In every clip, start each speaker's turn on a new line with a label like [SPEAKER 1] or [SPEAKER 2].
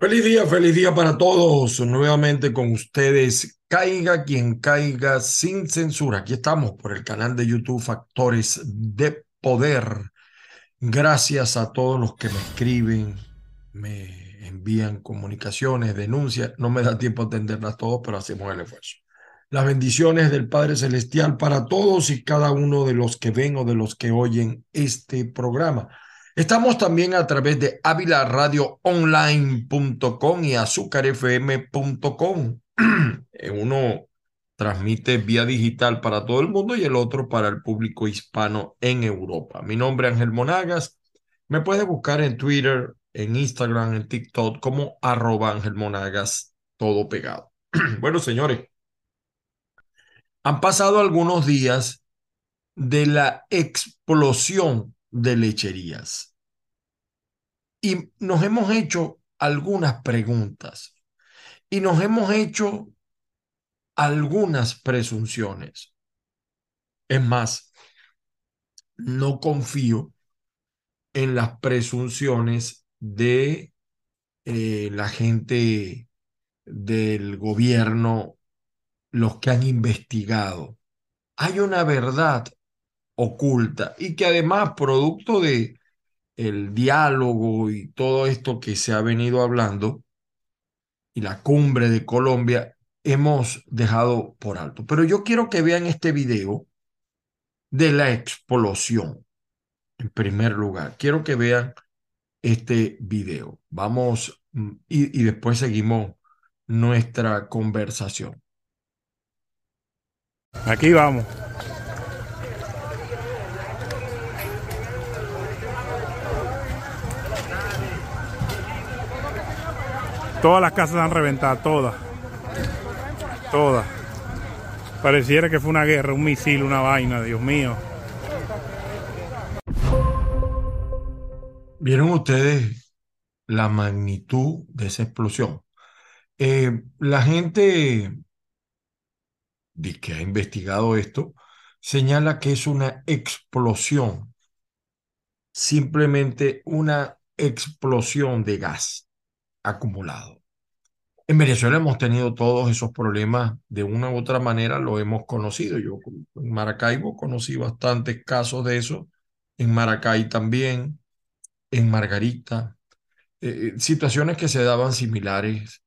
[SPEAKER 1] Feliz día, feliz día para todos. Nuevamente con ustedes, caiga quien caiga sin censura. Aquí estamos por el canal de YouTube Factores de Poder. Gracias a todos los que me escriben, me envían comunicaciones, denuncias. No me da tiempo a atenderlas todas, pero hacemos el esfuerzo. Las bendiciones del Padre Celestial para todos y cada uno de los que ven o de los que oyen este programa. Estamos también a través de avilaradioonline.com y azúcarfm.com. Uno transmite vía digital para todo el mundo y el otro para el público hispano en Europa. Mi nombre es Ángel Monagas. Me puede buscar en Twitter, en Instagram, en TikTok como arroba Ángel Monagas, todo pegado. bueno, señores, han pasado algunos días de la explosión de lecherías. Y nos hemos hecho algunas preguntas y nos hemos hecho algunas presunciones. Es más, no confío en las presunciones de eh, la gente del gobierno, los que han investigado. Hay una verdad oculta y que además producto de el diálogo y todo esto que se ha venido hablando y la cumbre de Colombia hemos dejado por alto. Pero yo quiero que vean este video de la explosión. En primer lugar, quiero que vean este video. Vamos mm, y, y después seguimos nuestra conversación.
[SPEAKER 2] Aquí vamos. Todas las casas han reventado, todas. Todas. Pareciera que fue una guerra, un misil, una vaina, Dios mío.
[SPEAKER 1] ¿Vieron ustedes la magnitud de esa explosión? Eh, la gente que ha investigado esto señala que es una explosión, simplemente una explosión de gas acumulado. En Venezuela hemos tenido todos esos problemas de una u otra manera, lo hemos conocido. Yo en Maracaibo conocí bastantes casos de eso, en Maracay también, en Margarita, eh, eh, situaciones que se daban similares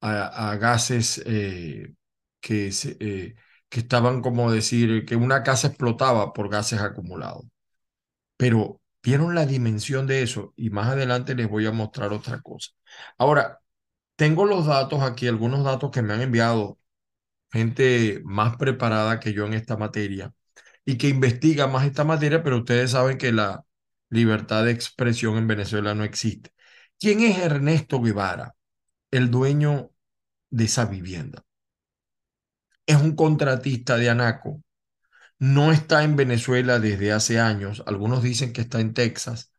[SPEAKER 1] a, gases eh, que, que estaban como decir que una casa explotaba por gases acumulados. Pero vieron la dimensión de eso y más adelante les voy a mostrar otra cosa. Ahora, tengo los datos aquí, algunos datos que me han enviado gente más preparada que yo en esta materia y que investiga más esta materia, pero ustedes saben que la libertad de expresión en Venezuela no existe. ¿Quién es Ernesto Guevara, el dueño de esa vivienda? Es un contratista de Anaco. No está en Venezuela desde hace años. Algunos dicen que está en Texas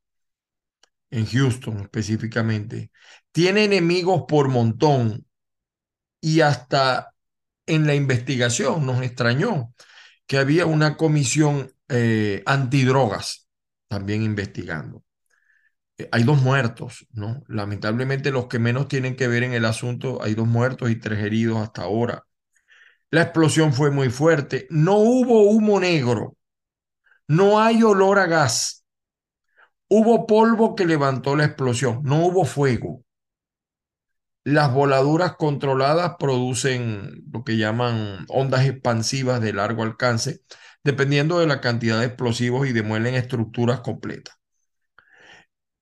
[SPEAKER 1] en Houston específicamente, tiene enemigos por montón y hasta en la investigación nos extrañó que había una comisión eh, antidrogas también investigando. Eh, hay dos muertos, ¿no? Lamentablemente los que menos tienen que ver en el asunto, hay dos muertos y tres heridos hasta ahora. La explosión fue muy fuerte, no hubo humo negro, no hay olor a gas, Hubo polvo que levantó la explosión, no hubo fuego. Las voladuras controladas producen lo que llaman ondas expansivas de largo alcance, dependiendo de la cantidad de explosivos y demuelen estructuras completas.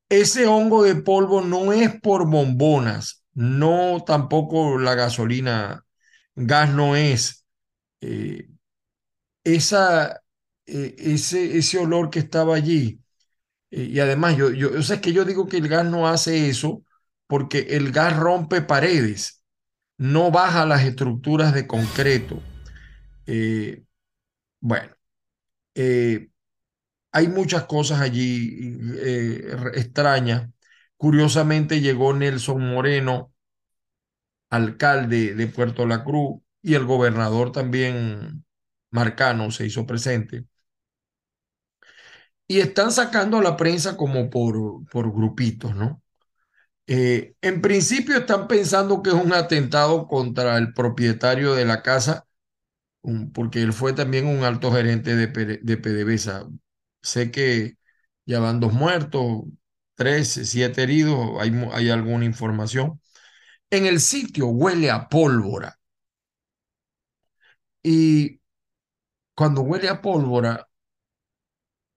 [SPEAKER 1] Ese hongo de polvo no es por bombonas, no tampoco la gasolina, gas no es. Eh, esa, eh, ese, ese olor que estaba allí y además, yo, yo, que yo digo que el gas no hace eso porque el gas rompe paredes, no baja las estructuras de concreto. Eh, bueno, eh, hay muchas cosas allí eh, extrañas. Curiosamente llegó Nelson Moreno, alcalde de Puerto La Cruz, y el gobernador también Marcano se hizo presente y están sacando a la prensa como por, por grupitos, ¿no? Eh, en principio están pensando que es un atentado contra el propietario de la casa, porque él fue también un alto gerente de, de PDVSA. Sé que ya van dos muertos, tres, siete heridos, hay, hay alguna información. En el sitio huele a pólvora y cuando huele a pólvora,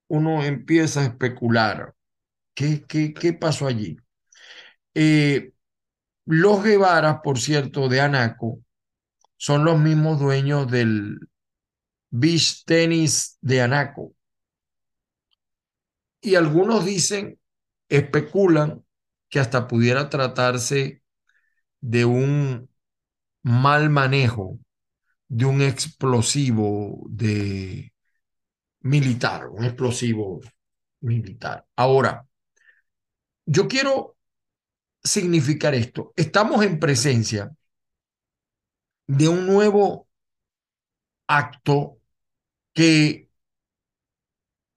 [SPEAKER 1] uno empieza a especular. ¿Qué, qué, qué pasó allí? Eh, los Guevara, por cierto, de Anaco, son los mismos dueños del Beach Tennis de Anaco. Y algunos dicen, especulan, que hasta pudiera tratarse de un mal manejo de un explosivo de militar, un explosivo militar. Ahora, yo quiero significar esto. Estamos en presencia de un nuevo acto que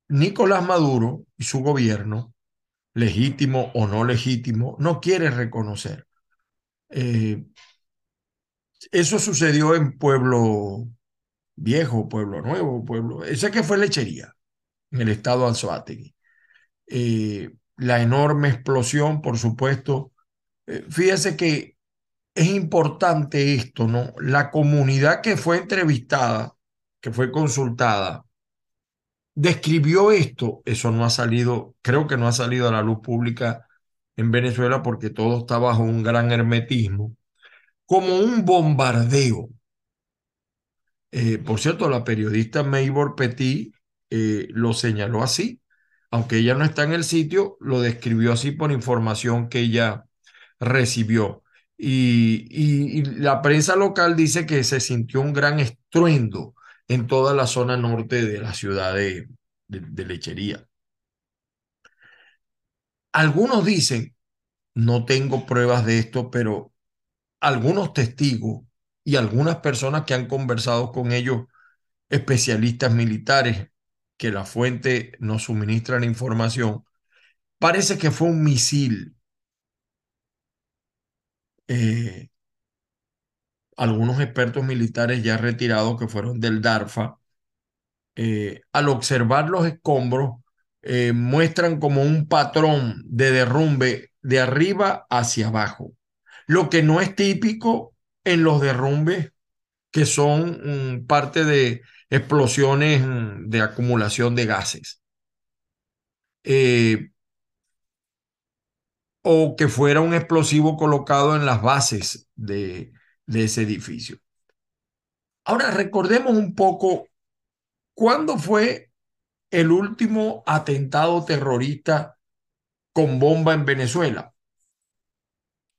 [SPEAKER 1] Nicolás Maduro y su gobierno, legítimo o no legítimo, no quiere reconocer. Eh, eso sucedió en Pueblo Viejo, Pueblo Nuevo, Pueblo... Ese que fue lechería, en el estado de. Eh, la enorme explosión, por supuesto. Eh, fíjese que es importante esto, ¿no? La comunidad que fue entrevistada, que fue consultada, describió esto. Eso no ha salido, creo que no ha salido a la luz pública en Venezuela porque todo está bajo un gran hermetismo, como un bombardeo. Eh, por cierto, la periodista Maybor Petit eh, lo señaló así, aunque ella no está en el sitio, lo describió así por información que ella recibió. Y, la prensa local dice que se sintió un gran estruendo en toda la zona norte de la ciudad de, de Lechería. Algunos dicen, no tengo pruebas de esto, pero algunos testigos y algunas personas que han conversado con ellos, especialistas militares, que la fuente nos suministra la información, parece que fue un misil. Eh, algunos expertos militares ya retirados que fueron del DARFA, eh, al observar los escombros, eh, muestran como un patrón de derrumbe de arriba hacia abajo, lo que no es típico en los derrumbes que son mm, parte de explosiones mm, de acumulación de gases. Eh, o que fuera un explosivo colocado en las bases de, de ese edificio. Ahora recordemos un poco cuándo fue el último atentado terrorista con bomba en Venezuela.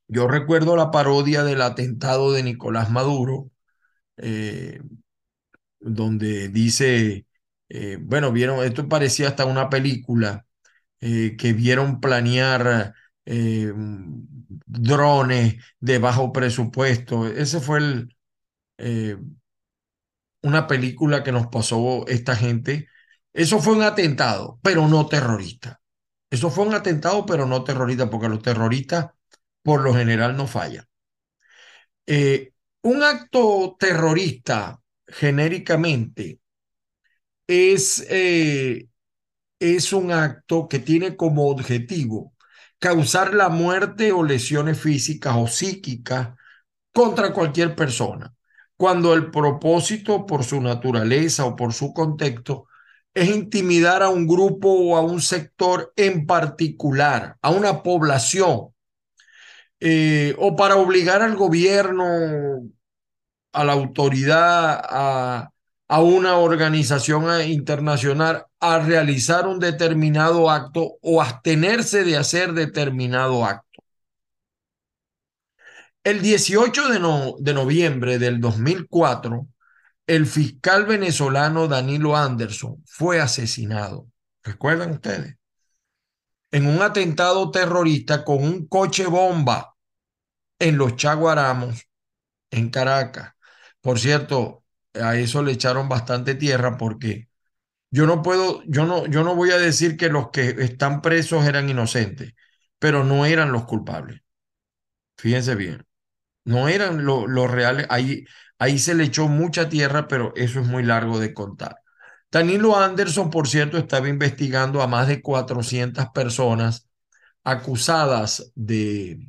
[SPEAKER 1] Yo recuerdo la parodia del atentado de Nicolás Maduro, eh, donde dice, eh, bueno, vieron, esto parecía hasta una película, eh, que vieron planear drones de bajo presupuesto. Ese fue el, una película que nos pasó esta gente. Eso fue un atentado, pero no terrorista. Eso fue un atentado, pero no terrorista, porque los terroristas por lo general no fallan. Eh, un acto terrorista, genéricamente, es, eh, es un acto que tiene como objetivo causar la muerte o lesiones físicas o psíquicas contra cualquier persona, cuando el propósito por su naturaleza o por su contexto es intimidar a un grupo o a un sector en particular, a una población, eh, o para obligar al gobierno, a la autoridad, a, una organización internacional a realizar un determinado acto o abstenerse de hacer determinado acto. El 18 de, no, de noviembre del 2004, el fiscal venezolano Danilo Anderson fue asesinado. ¿Recuerdan ustedes? En un atentado terrorista con un coche bomba en los Chaguaramos, en Caracas. Por cierto, a eso le echaron bastante tierra porque yo no puedo, yo no, yo no voy a decir que los que están presos eran inocentes. pero no eran los culpables. Fíjense bien, no eran lo- los reales. Ahí, ahí se le echó mucha tierra, pero eso es muy largo de contar. Danilo Anderson, por cierto, estaba investigando a más de 400 personas acusadas de,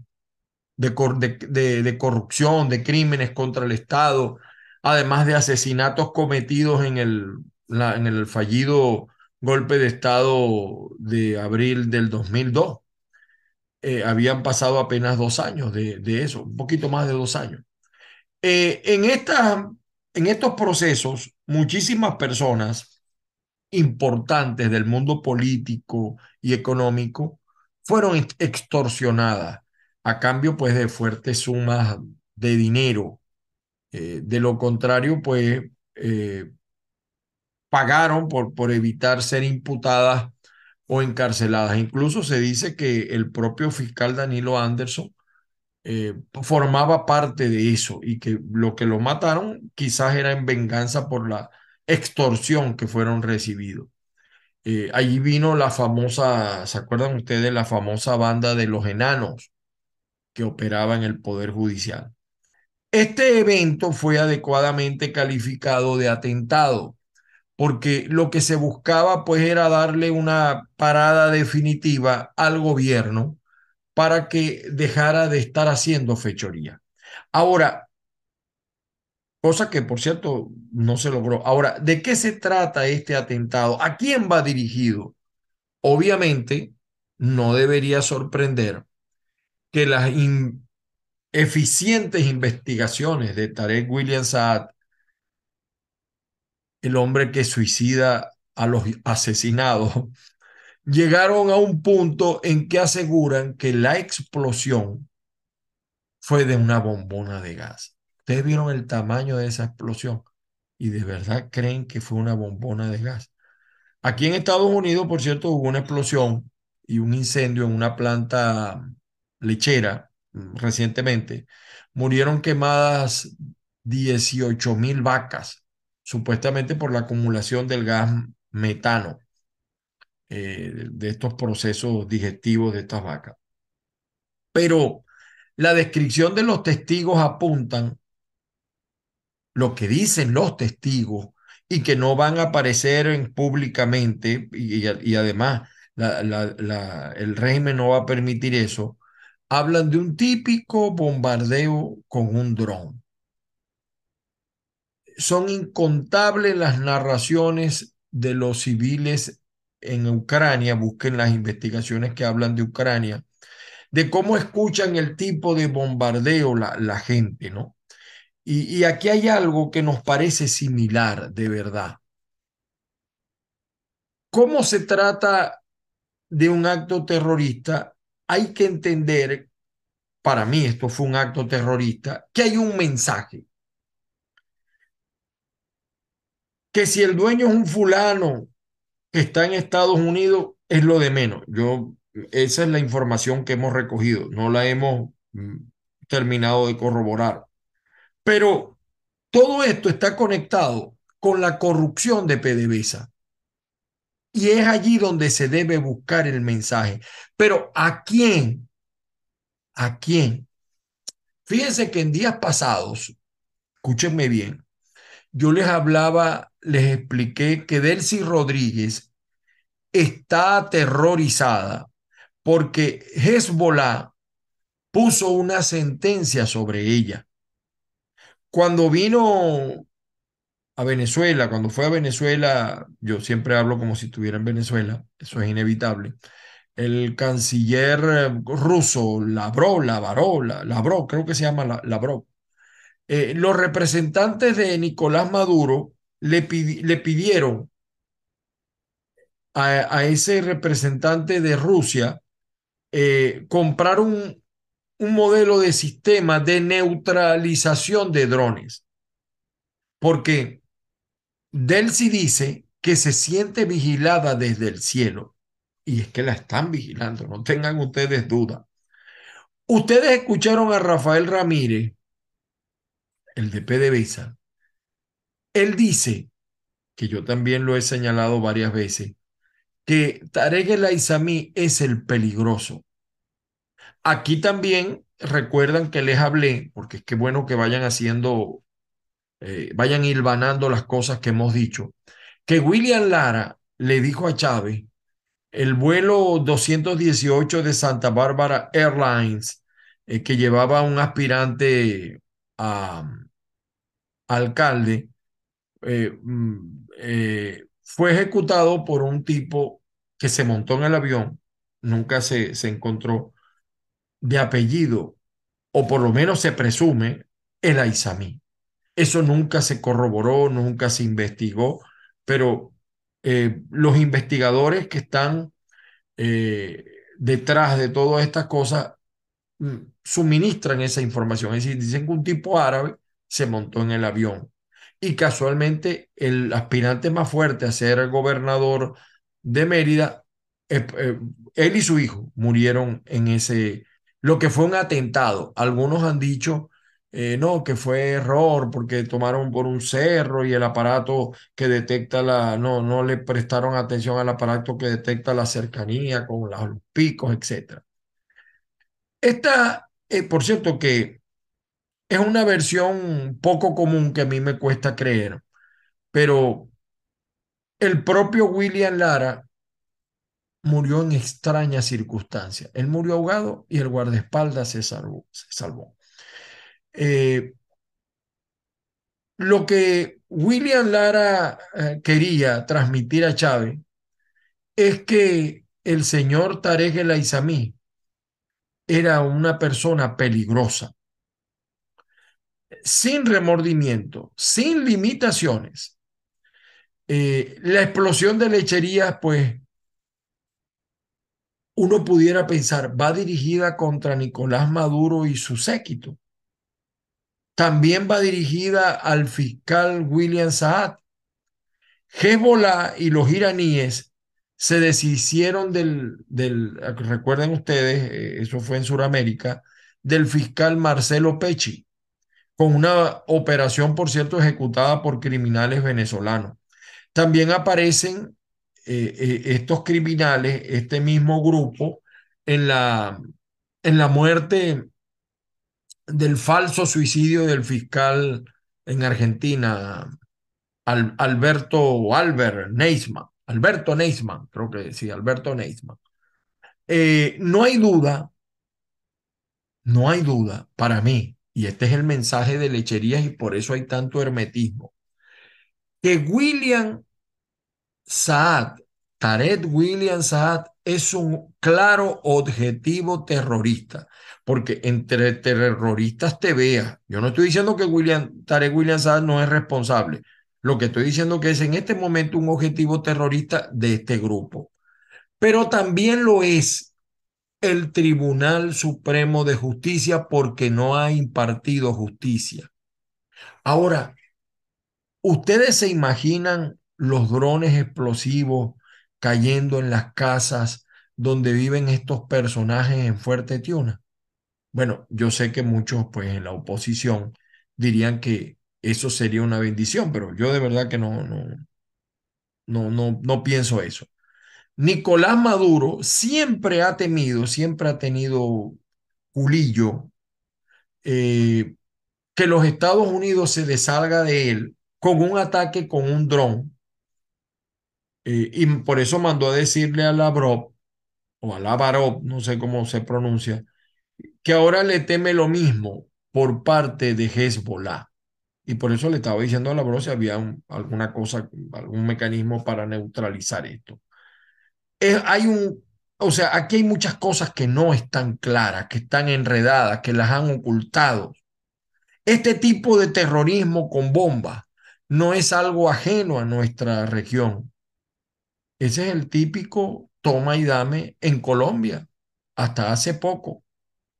[SPEAKER 1] de, cor- de- de- de corrupción, de crímenes contra el Estado, además de asesinatos cometidos en el, en el fallido golpe de Estado de abril del 2002. Eh, habían pasado apenas dos años de, eso, un poquito más de dos años. Eh, en, en estos procesos, muchísimas personas importantes del mundo político y económico fueron ex- extorsionadas a cambio pues de fuertes sumas de dinero. Eh, de lo contrario, pues pagaron por, por evitar ser imputadas o encarceladas. Incluso se dice que el propio fiscal Danilo Anderson eh, formaba parte de eso y que lo que lo mataron quizás era en venganza por la extorsión que fueron recibidos. Eh, allí vino la famosa, ¿se acuerdan ustedes? La famosa banda de los enanos que operaba en el Poder Judicial. Este evento fue adecuadamente calificado de atentado, porque lo que se buscaba pues era darle una parada definitiva al gobierno para que dejara de estar haciendo fechoría. Ahora, cosa que por cierto no se logró. Ahora, ¿de qué se trata este atentado? ¿A quién va dirigido? Obviamente, no debería sorprender que las eficientes investigaciones de Tarek William Saad, el hombre que suicida a los asesinados, llegaron a un punto en que aseguran que la explosión fue de una bombona de gas. Ustedes vieron el tamaño de esa explosión y de verdad creen que fue una bombona de gas. Aquí en Estados Unidos, por cierto, hubo una explosión y un incendio en una planta lechera mm, recientemente. Murieron quemadas 18 mil vacas, supuestamente por la acumulación del gas metano eh, de estos procesos digestivos de estas vacas. Pero la descripción de los testigos apuntan lo que dicen los testigos y que no van a aparecer en, públicamente y, además el régimen no va a permitir eso, hablan de un típico bombardeo con un dron. Son incontables las narraciones de los civiles en Ucrania, busquen las investigaciones que hablan de Ucrania, de cómo escuchan el tipo de bombardeo la, gente, ¿no? Y, y, aquí hay algo que nos parece similar, de verdad. ¿Cómo se trata de un acto terrorista? Hay que entender, para mí esto fue un acto terrorista, que hay un mensaje. Que si el dueño es un fulano que está en Estados Unidos, es lo de menos. Yo, esa es la información que hemos recogido, no la hemos mm, terminado de corroborar. Pero todo esto está conectado con la corrupción de PDVSA. Y es allí donde se debe buscar el mensaje. Pero ¿a quién? ¿A quién? Fíjense que en días pasados, escúchenme bien, yo les hablaba, les expliqué que Delcy Rodríguez está aterrorizada porque Hezbollah puso una sentencia sobre ella. Cuando vino a Venezuela, cuando fue a Venezuela, yo siempre hablo como si estuviera en Venezuela, eso es inevitable. El canciller ruso, Lavrov, Lavarov, Lavrov, creo que se llama Lavrov, eh, los representantes de Nicolás Maduro le, le pidieron a, a, ese representante de Rusia eh, comprar un, un modelo de sistema de neutralización de drones. Porque Delcy dice que se siente vigilada desde el cielo. Y es que la están vigilando, no tengan ustedes duda. Ustedes escucharon a Rafael Ramírez, el de PDVSA. Él dice, que yo también lo he señalado varias veces, que Tarek El es el peligroso. Aquí también recuerdan que les hablé, porque es que bueno que vayan haciendo, eh, vayan hilvanando las cosas que hemos dicho, que William Lara le dijo a Chávez, el vuelo 218 de Santa Bárbara Airlines, eh, que llevaba un aspirante alcalde, eh, mm, eh, fue ejecutado por un tipo que se montó en el avión, nunca se, se encontró, de apellido, o por lo menos se presume, el Aizamí. Eso nunca se corroboró, nunca se investigó, pero eh, los investigadores que están detrás de todas estas cosas mm, suministran esa información. Es decir, dicen que un tipo árabe se montó en el avión y casualmente el aspirante más fuerte a ser gobernador de Mérida, eh, eh, él y su hijo murieron en ese, lo que fue un atentado. Algunos han dicho, eh, no, que fue error porque tomaron por un cerro y el aparato que detecta la, no, no le prestaron atención al aparato que detecta la cercanía con los picos, etc. Esta, por cierto, que es una versión poco común que a mí me cuesta creer, pero el propio William Lara murió en extrañas circunstancias. Él murió ahogado y el guardaespaldas se salvó. Se salvó. Eh, lo que William Lara eh, quería transmitir a Chávez es que el señor Tarek El Aizamí era una persona peligrosa, sin remordimiento, sin limitaciones. Eh, la explosión de lecherías, pues, uno pudiera pensar, va dirigida contra Nicolás Maduro y su séquito. También va dirigida al fiscal William Saad. Hezbollah y los iraníes se deshicieron del, del recuerden ustedes, eh, eso fue en Sudamérica, del fiscal Marcelo Pecci, con una operación, por cierto, ejecutada por criminales venezolanos. También aparecen eh, eh, estos criminales, este mismo grupo, en la, en la muerte del falso suicidio del fiscal en Argentina, Al, Alberto Albert Neisman, Alberto Neisman, creo que sí, Alberto Neisman. Eh, no hay duda, no hay duda para mí, y este es el mensaje de lecherías y por eso hay tanto hermetismo, que William Saad, Tarek William Saad, es un claro objetivo terrorista, porque entre terroristas te vea. Yo no estoy diciendo que William, Tarek William Saad no es responsable. Lo que estoy diciendo que es en este momento un objetivo terrorista de este grupo. Pero también lo es el Tribunal Supremo de Justicia porque no ha impartido justicia. Ahora, ¿ustedes se imaginan los drones explosivos cayendo en las casas donde viven estos personajes en Fuerte Tiuna? Bueno, yo sé que muchos, pues en la oposición, dirían que eso sería una bendición, pero yo de verdad que no, no, no, no, no pienso eso. Nicolás Maduro siempre ha temido, siempre ha tenido culillo eh, que los Estados Unidos se dessalga de él con un ataque con un dron eh, y por eso mandó a decirle a Lavrov, o a Lavarov, no sé cómo se pronuncia, que ahora le teme lo mismo por parte de Hezbollah. Y por eso le estaba diciendo a Lavrov si había alguna cosa, algún mecanismo para neutralizar esto. hay un, o sea, aquí hay muchas cosas que no están claras, que están enredadas, que las han ocultado. Este tipo de terrorismo con bombas no es algo ajeno a nuestra región. Ese es el típico toma y dame en Colombia, hasta hace poco.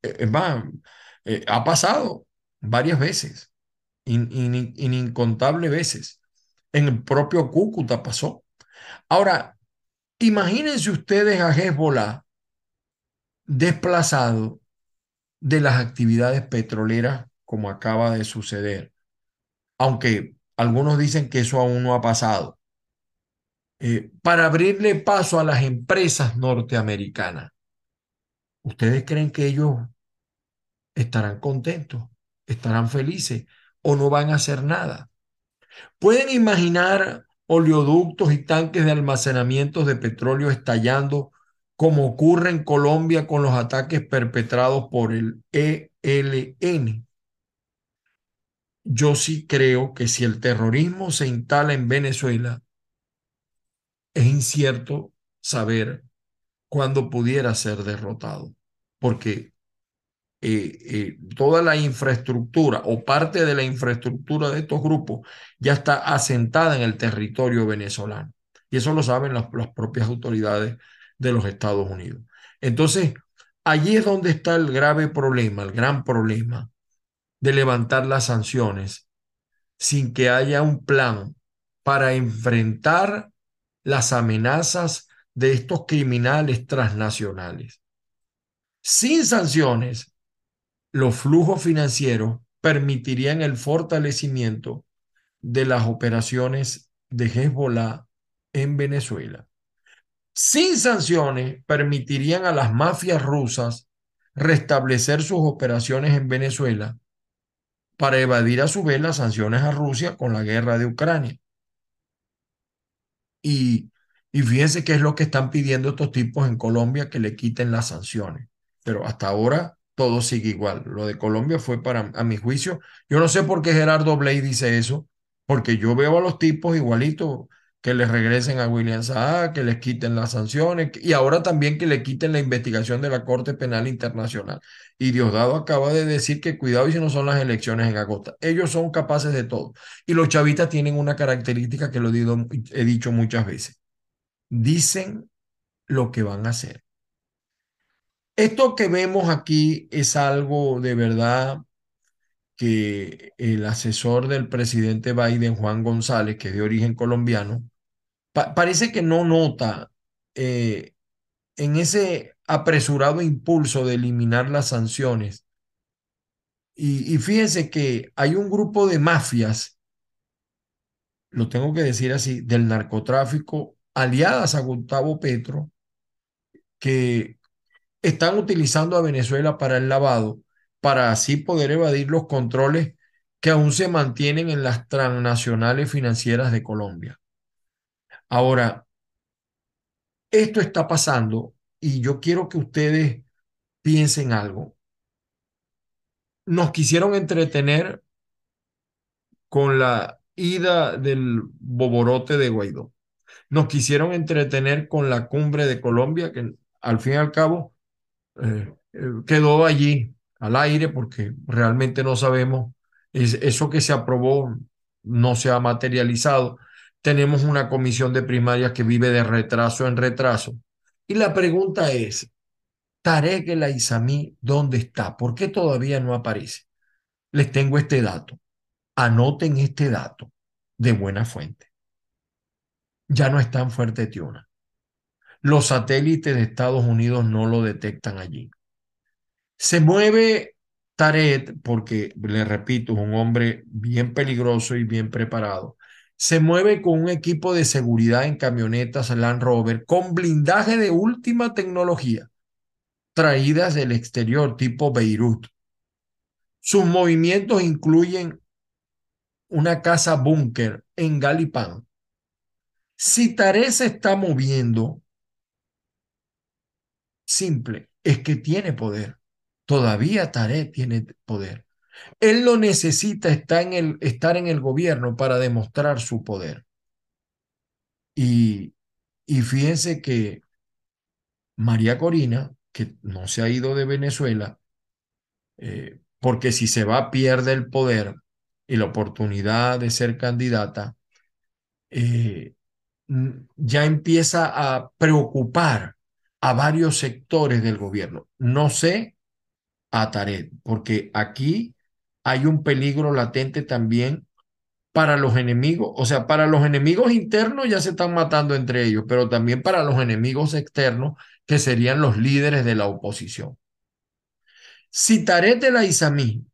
[SPEAKER 1] E, es más, eh, ha pasado varias veces, incontables veces. En el propio Cúcuta pasó. Ahora, imagínense ustedes a Hezbollah desplazado de las actividades petroleras como acaba de suceder. Aunque algunos dicen que eso aún no ha pasado. Eh, para abrirle paso a las empresas norteamericanas. ¿ustedes creen que ellos estarán contentos, estarán felices o no van a hacer nada? ¿Pueden imaginar oleoductos y tanques de almacenamiento de petróleo estallando como ocurre en Colombia con los ataques perpetrados por el ELN? Yo sí creo que si el terrorismo se instala en Venezuela, es incierto saber cuándo pudiera ser derrotado, porque eh, eh, toda la infraestructura o parte de la infraestructura de estos grupos ya está asentada en el territorio venezolano. Y eso lo saben las, las propias autoridades de los Estados Unidos. Entonces, allí es donde está el grave problema, el gran problema de levantar las sanciones sin que haya un plan para enfrentar las amenazas de estos criminales transnacionales. Sin sanciones, los flujos financieros permitirían el fortalecimiento de las operaciones de Hezbollah en Venezuela. Sin sanciones, permitirían a las mafias rusas restablecer sus operaciones en Venezuela para evadir a su vez las sanciones a Rusia con la guerra de Ucrania. Y, y fíjense qué es lo que están pidiendo estos tipos en Colombia, que le quiten las sanciones. Pero hasta ahora todo sigue igual. Lo de Colombia fue para, a mi juicio, yo no sé por qué Gerardo Blay dice eso, porque yo veo a los tipos igualitos que les regresen a William Saá, que les quiten las sanciones y ahora también que le quiten la investigación de la Corte Penal Internacional. Y Diosdado acaba de decir que cuidado y si no son las elecciones en agosto. Ellos son capaces de todo. Y los chavistas tienen una característica que lo he dicho muchas veces. Dicen lo que van a hacer. Esto que vemos aquí es algo de verdad que el asesor del presidente Biden, Juan González, que es de origen colombiano, pa parece que no nota eh, en ese apresurado impulso de eliminar las sanciones. Y, y fíjense que hay un grupo de mafias, lo tengo que decir así, del narcotráfico, aliadas a Gustavo Petro, que están utilizando a Venezuela para el lavado, para así poder evadir los controles que aún se mantienen en las transnacionales financieras de Colombia. Ahora, esto está pasando y yo quiero que ustedes piensen algo. Nos quisieron entretener con la ida del boborote de Guaidó. Nos quisieron entretener con la cumbre de Colombia, que al fin y al cabo eh, eh, quedó allí al aire porque realmente no sabemos, es, eso que se aprobó no se ha materializado. Tenemos una comisión de primarias que vive de retraso en retraso. Y la pregunta es, Tarek El ¿dónde está? ¿Por qué todavía no aparece? Les tengo este dato. Anoten este dato de buena fuente. Ya no está en Fuerte Tiona. Los satélites de Estados Unidos no lo detectan allí. Se mueve Taret, porque le repito, es un hombre bien peligroso y bien preparado. Se mueve con un equipo de seguridad en camionetas Land Rover con blindaje de última tecnología, traídas del exterior tipo Beirut. Sus movimientos incluyen una casa búnker en Galipán. Si Taret se está moviendo, simple, es que tiene poder. Todavía Tarek tiene poder. Él no necesita estar en, el, estar en el gobierno para demostrar su poder. Y, y fíjense que María Corina, que no se ha ido de Venezuela, eh, porque si se va pierde el poder y la oportunidad de ser candidata, eh, ya empieza a preocupar a varios sectores del gobierno. No sé a Taret, porque aquí hay un peligro latente también para los enemigos, o sea, para los enemigos internos ya se están matando entre ellos, pero también para los enemigos externos, que serían los líderes de la oposición. Si Taret la Aizamí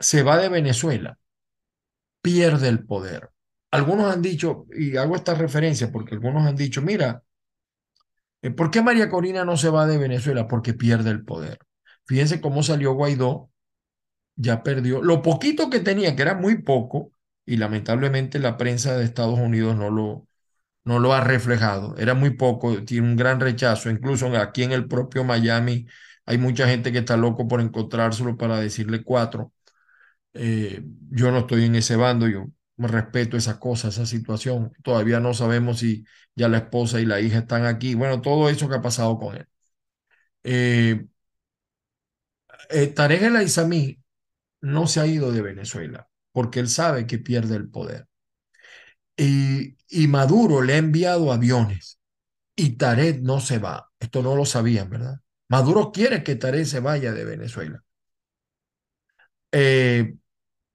[SPEAKER 1] se va de Venezuela, pierde el poder. Algunos han dicho, y hago esta referencia porque algunos han dicho, mira, ¿Por qué María Corina no se va de Venezuela? Porque pierde el poder. Fíjense cómo salió Guaidó, ya perdió lo poquito que tenía, que era muy poco, y lamentablemente la prensa de Estados Unidos no lo, no lo ha reflejado. Era muy poco, tiene un gran rechazo. Incluso aquí en el propio Miami hay mucha gente que está loco por encontrárselo para decirle cuatro. Eh, yo no estoy en ese bando, yo respeto esa cosa, esa situación. Todavía no sabemos si ya la esposa y la hija están aquí. Bueno, todo eso que ha pasado con él. Eh, eh, Tarek El Aizami no se ha ido de Venezuela porque él sabe que pierde el poder. Y, y Maduro le ha enviado aviones y Tarek no se va. Esto no lo sabían, ¿verdad? Maduro quiere que Tarek se vaya de Venezuela. Eh,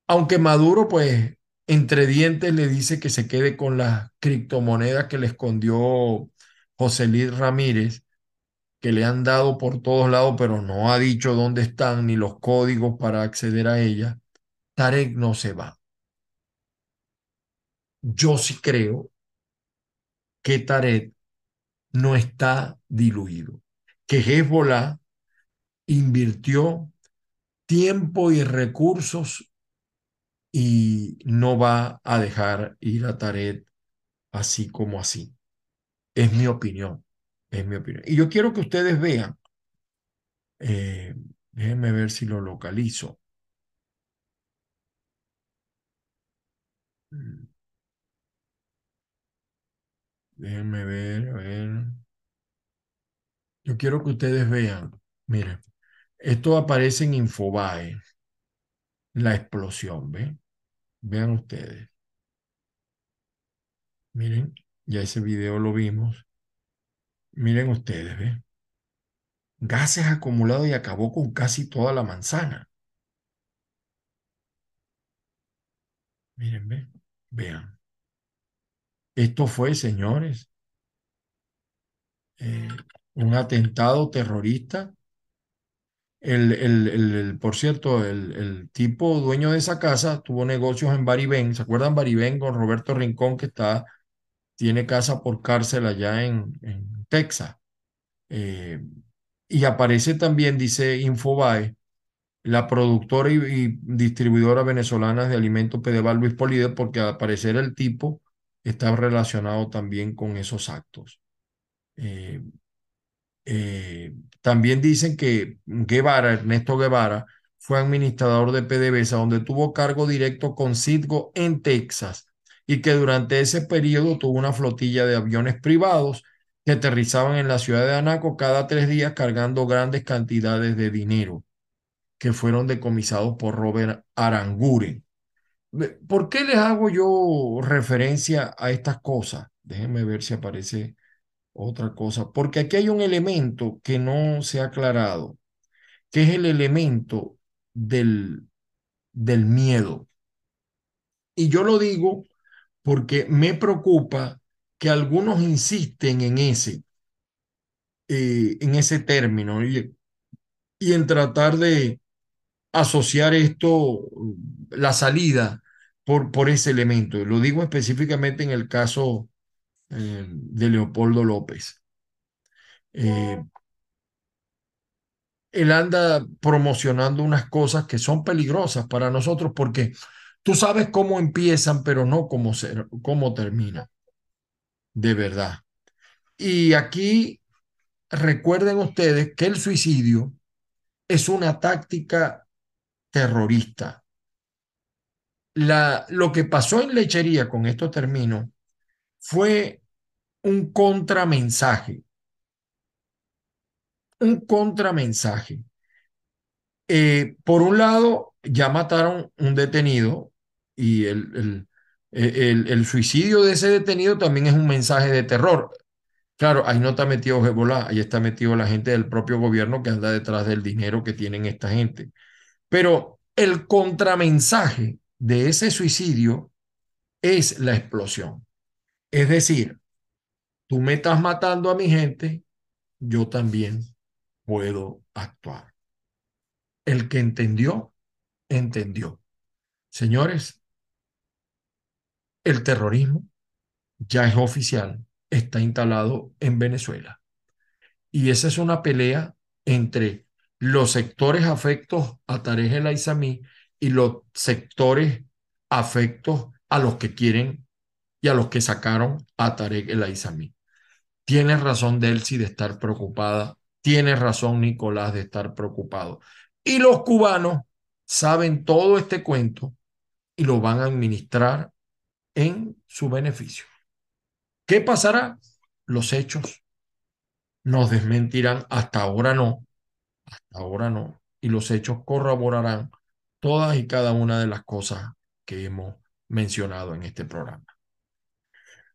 [SPEAKER 1] aunque Maduro, pues, entre dientes le dice que se quede con las criptomonedas que le escondió José Luis Ramírez, que le han dado por todos lados, pero no ha dicho dónde están ni los códigos para acceder a ellas. Tarek no se va. Yo sí creo que Tarek no está diluido, que Hezbollah invirtió tiempo y recursos y no va a dejar ir a Tarek así como así. Es mi opinión, es mi opinión. Y yo quiero que ustedes vean, eh, déjenme ver si lo localizo. Déjenme ver, a ver. Yo quiero que ustedes vean, miren, esto aparece en Infobae, la explosión, ¿ven? Vean ustedes. Miren, ya ese video lo vimos. Miren ustedes, ¿ven? Gases acumulados y acabó con casi toda la manzana. Miren, ven, vean. Esto fue, señores, eh, un atentado terrorista. El, el, el, por cierto, el, tipo dueño de esa casa tuvo negocios en Baribén. ¿Se acuerdan Baribén con Roberto Rincón que está, tiene casa por cárcel allá en, en Texas? Eh, y aparece también, dice Infobae, la productora y, distribuidora venezolana de alimentos Pedeval Luis Polide, porque al parecer el tipo está relacionado también con esos actos. Eh, eh, también dicen que Guevara, Ernesto Guevara, fue administrador de PDVSA, donde tuvo cargo directo con Citgo en Texas, y que durante ese periodo tuvo una flotilla de aviones privados que aterrizaban en la ciudad de Anaco cada tres días cargando grandes cantidades de dinero que fueron decomisados por Robert Aranguren. ¿Por qué les hago yo referencia a estas cosas? Déjenme ver si aparece otra cosa, porque aquí hay un elemento que no se ha aclarado, que es el elemento del, del miedo. Y yo lo digo porque me preocupa que algunos insisten en ese, eh, en ese término y, y en tratar de asociar esto, la salida, por, por ese elemento. Lo digo específicamente en el caso eh, de Leopoldo López. Eh, él anda promocionando unas cosas que son peligrosas para nosotros porque tú sabes cómo empiezan, pero no cómo, cómo terminan. De verdad. Y aquí recuerden ustedes que el suicidio es una táctica terrorista. La, lo que pasó en lechería, con esto termino, fue un contramensaje. Un contramensaje. Eh, por un lado, ya mataron un detenido y el, el, el, el, suicidio de ese detenido también es un mensaje de terror. Claro, ahí no está metido Hezbollah, ahí está metido la gente del propio gobierno que anda detrás del dinero que tienen esta gente. Pero el contramensaje de ese suicidio es la explosión. Es decir, tú me estás matando a mi gente, yo también puedo actuar. El que entendió, entendió. Señores, el terrorismo ya es oficial, está instalado en Venezuela. Y esa es una pelea entre los sectores afectos a Tarek El Aizami y los sectores afectos a los que quieren y a los que sacaron a Tarek El Aizami. Tiene razón Delcy de estar preocupada, tiene razón Nicolás de estar preocupado. Y los cubanos saben todo este cuento y lo van a administrar en su beneficio. ¿Qué pasará? Los hechos nos desmentirán, hasta ahora no, hasta ahora no, y los hechos corroborarán todas y cada una de las cosas que hemos mencionado en este programa.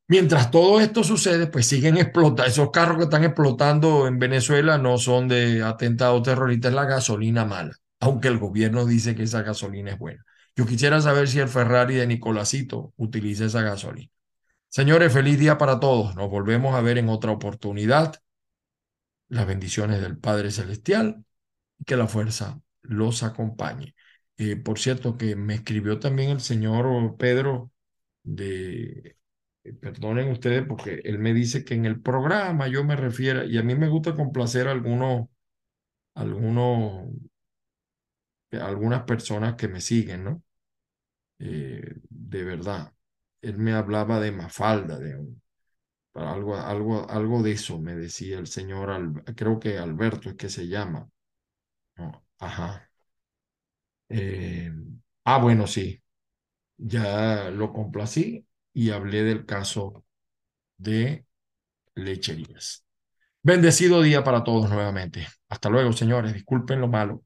[SPEAKER 1] Mientras todo esto sucede, pues siguen explotando. Esos carros que están explotando en Venezuela no son de atentados terroristas, es la gasolina mala, aunque el gobierno dice que esa gasolina es buena. Yo quisiera saber si el Ferrari de Nicolásito utiliza esa gasolina. Señores, feliz día para todos. Nos volvemos a ver en otra oportunidad. Las bendiciones del Padre Celestial y que la fuerza los acompañe. Eh, por cierto, que me escribió también el señor Pedro de perdonen ustedes porque él me dice que en el programa yo me refiero, y a mí me gusta complacer a algunos, algunos, algunas personas que me siguen, ¿no? Eh, de verdad. Él me hablaba de Mafalda, de algo, algo, algo de eso, me decía el señor, creo que Alberto es que se llama. Ajá. Eh, ah, bueno, sí. Ya lo complací y hablé del caso de lecherías. Bendecido día para todos nuevamente. Hasta luego, señores. Disculpen lo malo.